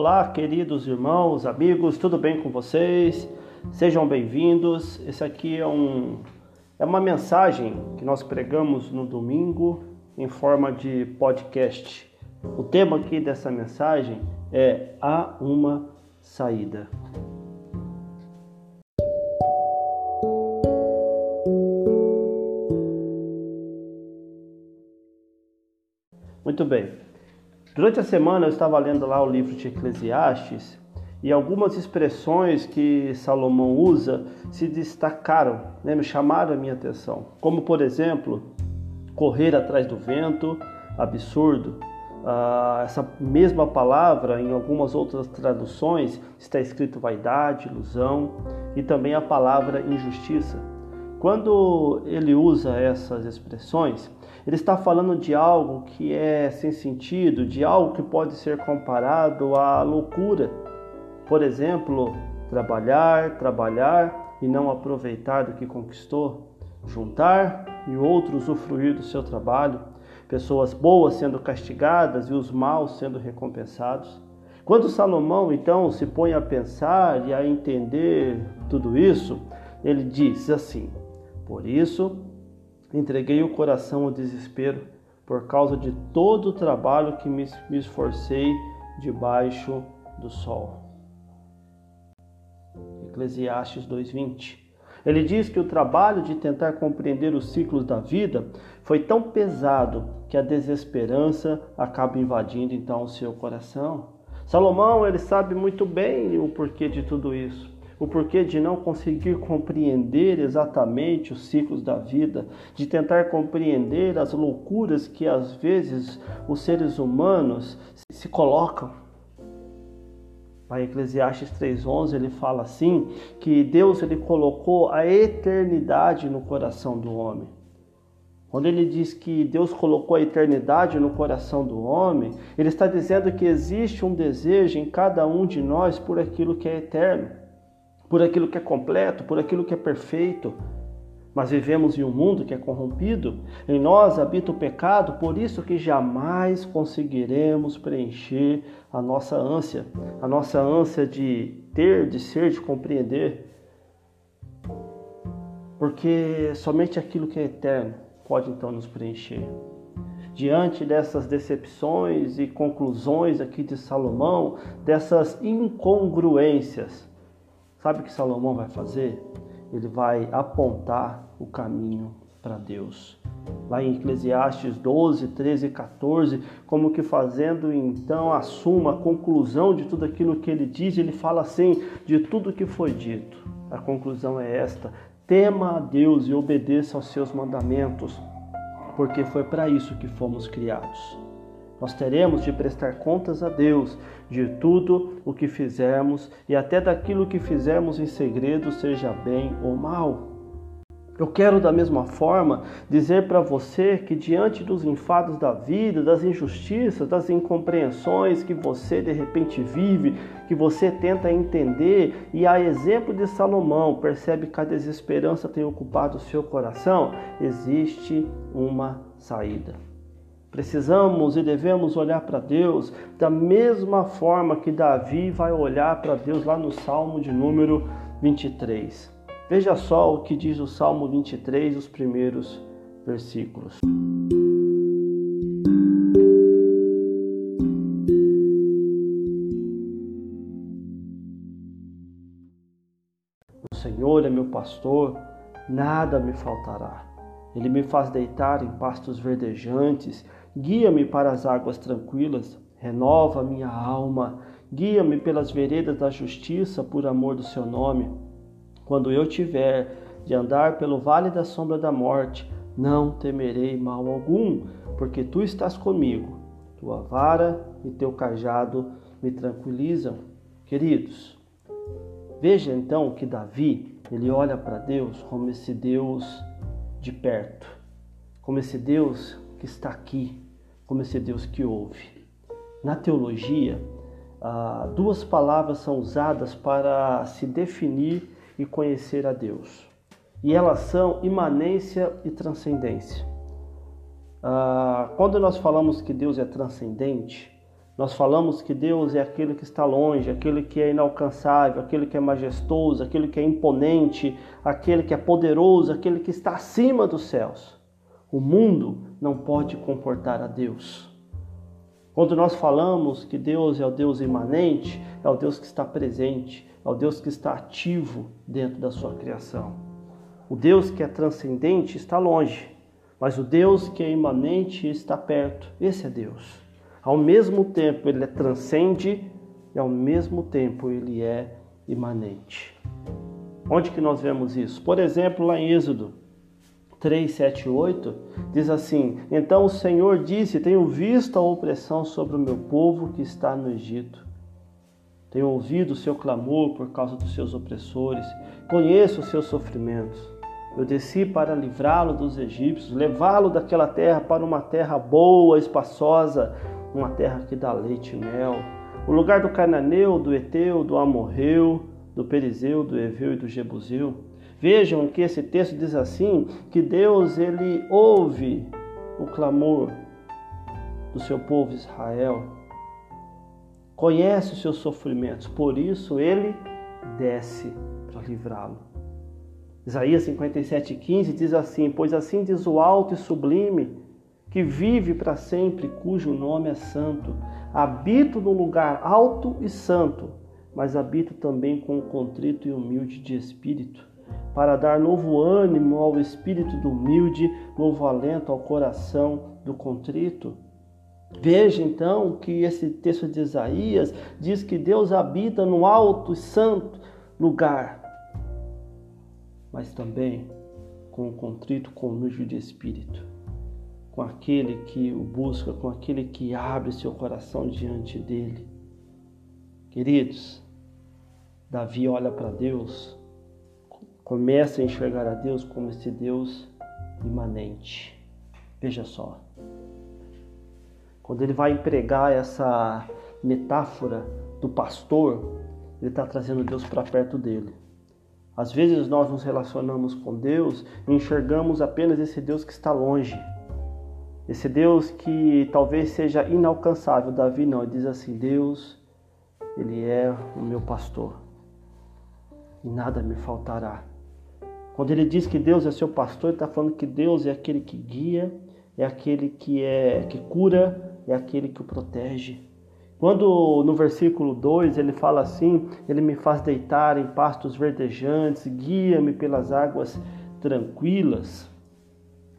Olá, queridos irmãos, amigos, tudo bem com vocês? Sejam bem-vindos. Esse aqui é um é uma mensagem que nós pregamos no domingo em forma de podcast. O tema aqui dessa mensagem é há uma saída. Muito bem. Durante a semana eu estava lendo lá o livro de Eclesiastes e algumas expressões que Salomão usa se destacaram, né, me chamaram a minha atenção. Como, por exemplo, correr atrás do vento, absurdo. Ah, essa mesma palavra, em algumas outras traduções, está escrito vaidade, ilusão e também a palavra injustiça. Quando ele usa essas expressões, ele está falando de algo que é sem sentido, de algo que pode ser comparado à loucura. Por exemplo, trabalhar, trabalhar e não aproveitar do que conquistou, juntar e outro usufruir do seu trabalho, pessoas boas sendo castigadas e os maus sendo recompensados. Quando Salomão então se põe a pensar e a entender tudo isso, ele diz assim: por isso, entreguei o coração ao desespero, por causa de todo o trabalho que me, esforcei debaixo do sol. Eclesiastes 2:20. Ele diz que o trabalho de tentar compreender os ciclos da vida foi tão pesado que a desesperança acaba invadindo então o seu coração. Salomão, ele sabe muito bem o porquê de tudo isso o porquê de não conseguir compreender exatamente os ciclos da vida, de tentar compreender as loucuras que às vezes os seres humanos se colocam. Em Eclesiastes 3:11 ele fala assim que Deus ele colocou a eternidade no coração do homem. Quando ele diz que Deus colocou a eternidade no coração do homem, ele está dizendo que existe um desejo em cada um de nós por aquilo que é eterno por aquilo que é completo, por aquilo que é perfeito. Mas vivemos em um mundo que é corrompido, em nós habita o pecado, por isso que jamais conseguiremos preencher a nossa ânsia, a nossa ânsia de ter, de ser, de compreender. Porque somente aquilo que é eterno pode então nos preencher. Diante dessas decepções e conclusões aqui de Salomão, dessas incongruências, Sabe o que Salomão vai fazer? Ele vai apontar o caminho para Deus. Lá em Eclesiastes 12, 13 e 14, como que fazendo então a suma, a conclusão de tudo aquilo que ele diz, ele fala assim: de tudo que foi dito. A conclusão é esta: tema a Deus e obedeça aos seus mandamentos, porque foi para isso que fomos criados. Nós teremos de prestar contas a Deus de tudo o que fizermos e até daquilo que fizermos em segredo, seja bem ou mal. Eu quero, da mesma forma, dizer para você que, diante dos enfados da vida, das injustiças, das incompreensões que você de repente vive, que você tenta entender, e a exemplo de Salomão, percebe que a desesperança tem ocupado o seu coração, existe uma saída. Precisamos e devemos olhar para Deus da mesma forma que Davi vai olhar para Deus lá no Salmo de número 23. Veja só o que diz o Salmo 23, os primeiros versículos. O Senhor é meu pastor, nada me faltará. Ele me faz deitar em pastos verdejantes Guia-me para as águas tranquilas, renova minha alma, guia-me pelas veredas da justiça por amor do seu nome. Quando eu tiver de andar pelo vale da sombra da morte, não temerei mal algum, porque tu estás comigo. Tua vara e teu cajado me tranquilizam. Queridos, veja então que Davi, ele olha para Deus como esse Deus de perto, como esse Deus que está aqui, como esse Deus que ouve. Na teologia, ah, duas palavras são usadas para se definir e conhecer a Deus. E elas são imanência e transcendência. Ah, quando nós falamos que Deus é transcendente, Nós falamos que Deus é aquele que está longe, aquele que é inalcançável, aquele que é majestoso, aquele que é imponente, aquele que é poderoso, aquele que está acima dos céus. O mundo não pode comportar a Deus. Quando nós falamos que Deus é o Deus imanente, é o Deus que está presente, é o Deus que está ativo dentro da sua criação. O Deus que é transcendente está longe, mas o Deus que é imanente está perto. Esse é Deus. Ao mesmo tempo ele é transcende e ao mesmo tempo ele é imanente. Onde que nós vemos isso? Por exemplo, lá em Êxodo 3, 7 8, diz assim: Então o Senhor disse: Tenho visto a opressão sobre o meu povo que está no Egito. Tenho ouvido o seu clamor por causa dos seus opressores. Conheço os seus sofrimentos. Eu desci para livrá-lo dos egípcios, levá-lo daquela terra para uma terra boa, espaçosa, uma terra que dá leite e mel, o lugar do cananeu, do eteu, do amorreu, do perizeu, do eveu e do jebuseu. Vejam que esse texto diz assim, que Deus ele ouve o clamor do seu povo Israel, conhece os seus sofrimentos, por isso ele desce para livrá-lo. Isaías 57,15 diz assim: Pois assim diz o alto e sublime, que vive para sempre, cujo nome é santo. Habito no lugar alto e santo, mas habito também com o contrito e humilde de espírito, para dar novo ânimo ao espírito do humilde, novo alento ao coração do contrito. Veja então que esse texto de Isaías diz que Deus habita no alto e santo lugar, mas também com o contrito, com o humilde de espírito com aquele que o busca, com aquele que abre seu coração diante dele. Queridos, Davi olha para Deus, começa a enxergar a Deus como esse Deus imanente. Veja só. Quando ele vai empregar essa metáfora do pastor, ele está trazendo Deus para perto dele. Às vezes nós nos relacionamos com Deus e enxergamos apenas esse Deus que está longe. Esse Deus que talvez seja inalcançável. Davi não, ele diz assim: Deus, Ele é o meu pastor e nada me faltará. Quando ele diz que Deus é seu pastor, ele está falando que Deus é aquele que guia, é aquele que é que cura, é aquele que o protege. Quando no versículo 2 ele fala assim: Ele me faz deitar em pastos verdejantes, guia-me pelas águas tranquilas.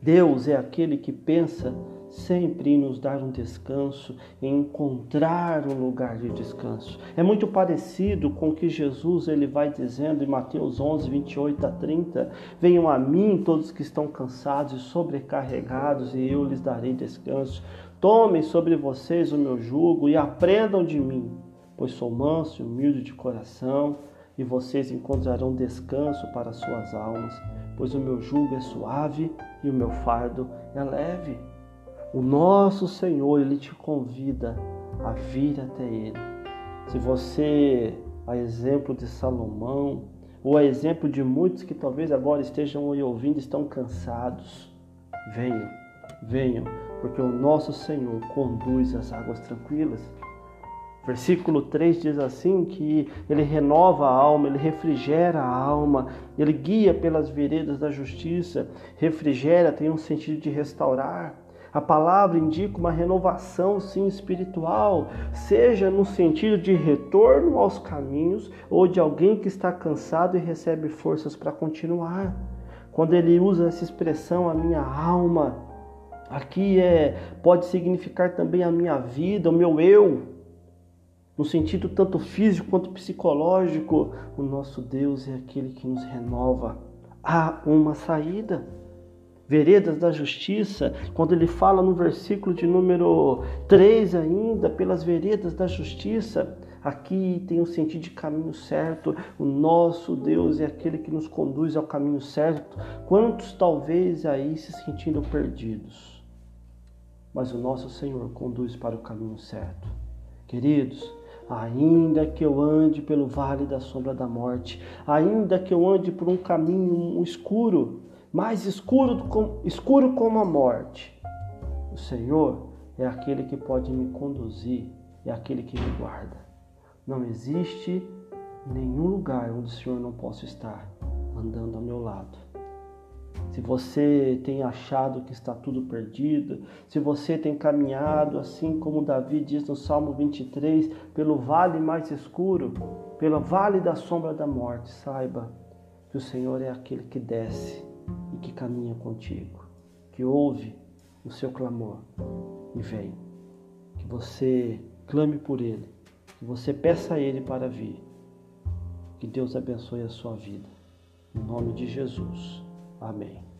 Deus é aquele que pensa sempre em nos dar um descanso, em encontrar um lugar de descanso. É muito parecido com o que Jesus ele vai dizendo em Mateus 11, 28 a 30: Venham a mim todos que estão cansados e sobrecarregados, e eu lhes darei descanso. Tomem sobre vocês o meu jugo e aprendam de mim, pois sou manso e humilde de coração, e vocês encontrarão descanso para suas almas, pois o meu jugo é suave e o meu fardo é leve. O nosso Senhor, Ele te convida a vir até Ele. Se você, a exemplo de Salomão, ou a exemplo de muitos que talvez agora estejam ouvindo, estão cansados, venham, venham, porque o nosso Senhor conduz as águas tranquilas. Versículo 3 diz assim que ele renova a alma, ele refrigera a alma, ele guia pelas veredas da justiça. Refrigera tem um sentido de restaurar. A palavra indica uma renovação, sim, espiritual, seja no sentido de retorno aos caminhos ou de alguém que está cansado e recebe forças para continuar. Quando ele usa essa expressão, a minha alma, aqui é pode significar também a minha vida, o meu eu no sentido tanto físico quanto psicológico, o nosso Deus é aquele que nos renova. Há uma saída. Veredas da justiça, quando ele fala no versículo de número 3 ainda, pelas veredas da justiça, aqui tem o um sentido de caminho certo. O nosso Deus é aquele que nos conduz ao caminho certo. Quantos talvez aí se sentindo perdidos? Mas o nosso Senhor conduz para o caminho certo. Queridos, Ainda que eu ande pelo vale da sombra da morte, ainda que eu ande por um caminho escuro, mais escuro, escuro como a morte, o Senhor é aquele que pode me conduzir é aquele que me guarda. Não existe nenhum lugar onde o Senhor não possa estar andando ao meu lado. Se você tem achado que está tudo perdido, se você tem caminhado, assim como Davi diz no Salmo 23, pelo vale mais escuro, pelo vale da sombra da morte, saiba que o Senhor é aquele que desce que caminha contigo, que ouve o seu clamor e vem. Que você clame por Ele, que você peça a Ele para vir. Que Deus abençoe a sua vida. Em nome de Jesus. Amém.